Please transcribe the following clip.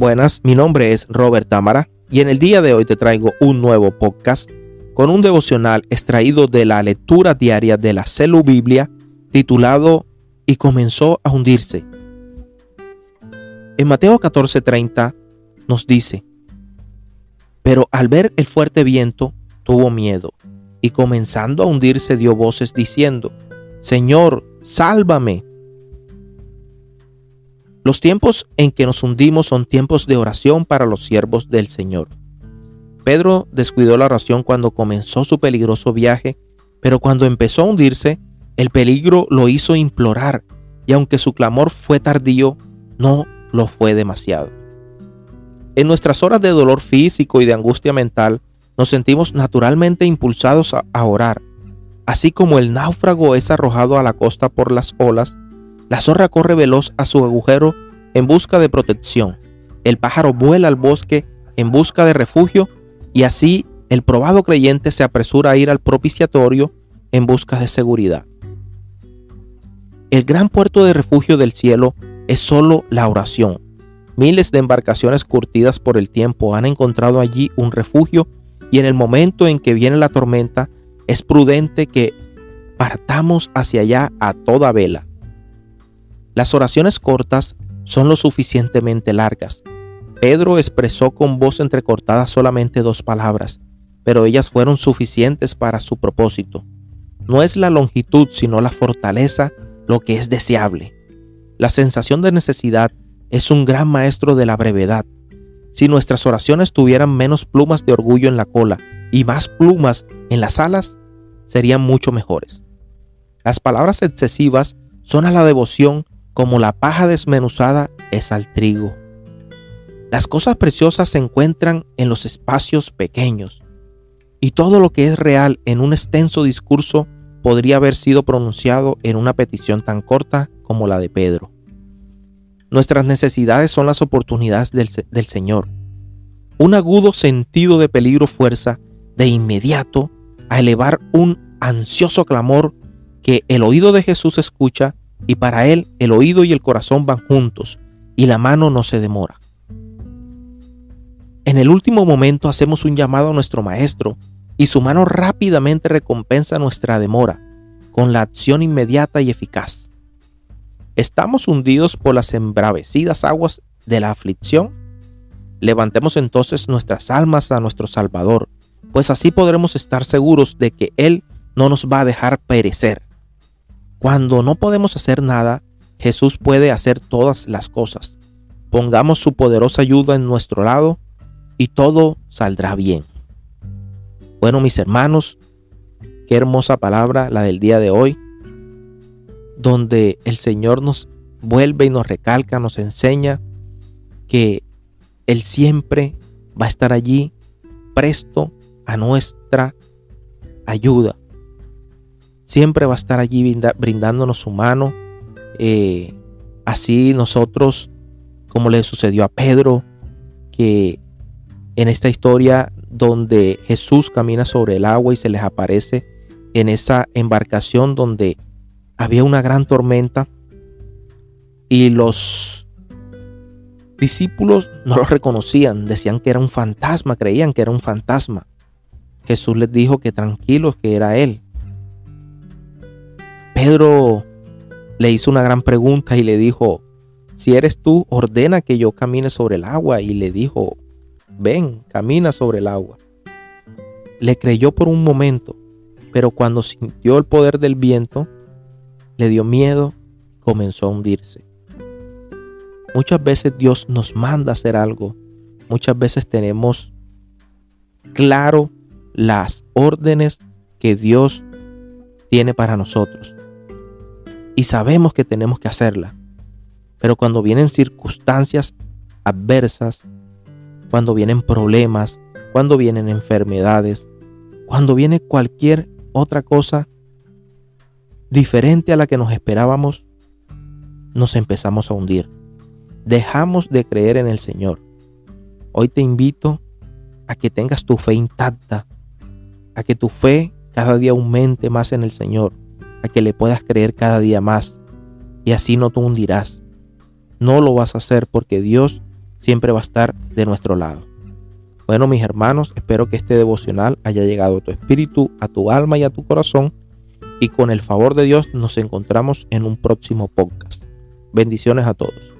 Buenas, mi nombre es Robert Támara y en el día de hoy te traigo un nuevo podcast con un devocional extraído de la lectura diaria de la Celu Biblia titulado Y comenzó a hundirse. En Mateo 14:30 nos dice, pero al ver el fuerte viento tuvo miedo y comenzando a hundirse dio voces diciendo, Señor, sálvame. Los tiempos en que nos hundimos son tiempos de oración para los siervos del Señor. Pedro descuidó la oración cuando comenzó su peligroso viaje, pero cuando empezó a hundirse, el peligro lo hizo implorar, y aunque su clamor fue tardío, no lo fue demasiado. En nuestras horas de dolor físico y de angustia mental, nos sentimos naturalmente impulsados a, orar. Así como el náufrago es arrojado a la costa por las olas, la zorra corre veloz a su agujero en busca de protección. El pájaro vuela al bosque en busca de refugio y así el probado creyente se apresura a ir al propiciatorio en busca de seguridad. El gran puerto de refugio del cielo es solo la oración. Miles de embarcaciones curtidas por el tiempo han encontrado allí un refugio y en el momento en que viene la tormenta es prudente que partamos hacia allá a toda vela. Las oraciones cortas son lo suficientemente largas. Pedro expresó con voz entrecortada solamente dos palabras, pero ellas fueron suficientes para su propósito. No es la longitud, sino la fortaleza lo que es deseable. La sensación de necesidad es un gran maestro de la brevedad. Si nuestras oraciones tuvieran menos plumas de orgullo en la cola y más plumas en las alas, serían mucho mejores. Las palabras excesivas son a la devoción como la paja desmenuzada es al trigo. Las cosas preciosas se encuentran en los espacios pequeños, y todo lo que es real en un extenso discurso podría haber sido pronunciado en una petición tan corta como la de Pedro. Nuestras necesidades son las oportunidades del, del, Señor. Un agudo sentido de peligro fuerza de inmediato a elevar un ansioso clamor que el oído de Jesús escucha y para él el oído y el corazón van juntos y la mano no se demora. En el último momento hacemos un llamado a nuestro Maestro y su mano rápidamente recompensa nuestra demora con la acción inmediata y eficaz. ¿Estamos hundidos por las embravecidas aguas de la aflicción? Levantemos entonces nuestras almas a nuestro Salvador, pues así podremos estar seguros de que Él no nos va a dejar perecer. Cuando no podemos hacer nada, Jesús puede hacer todas las cosas. Pongamos su poderosa ayuda en nuestro lado y todo saldrá bien. Bueno, mis hermanos, qué hermosa palabra la del día de hoy, donde el Señor nos vuelve y nos recalca, nos enseña que Él siempre va a estar allí presto a nuestra ayuda siempre va a estar allí brindándonos su mano. Eh, así nosotros, como le sucedió a Pedro, que en esta historia donde Jesús camina sobre el agua y se les aparece en esa embarcación donde había una gran tormenta y los discípulos no lo reconocían, decían que era un fantasma, creían que era un fantasma. Jesús les dijo que tranquilos, que era Él. Pedro le hizo una gran pregunta y le dijo, si eres tú, ordena que yo camine sobre el agua. Y le dijo, ven, camina sobre el agua. Le creyó por un momento, pero cuando sintió el poder del viento, le dio miedo comenzó a hundirse. Muchas veces Dios nos manda a hacer algo. Muchas veces tenemos claro las órdenes que Dios tiene para nosotros y sabemos que tenemos que hacerla. Pero cuando vienen circunstancias adversas, cuando vienen problemas, cuando vienen enfermedades, cuando viene cualquier otra cosa diferente a la que nos esperábamos, nos empezamos a hundir. Dejamos de creer en el Señor. Hoy te invito a que tengas tu fe intacta, a que tu fe cada día aumente más en el Señor, a que le puedas creer cada día más y así no te hundirás. No lo vas a hacer porque Dios siempre va a estar de nuestro lado. Bueno, mis hermanos, espero que este devocional haya llegado a tu espíritu, a tu alma y a tu corazón. Y con el favor de Dios nos encontramos en un próximo podcast. Bendiciones a todos.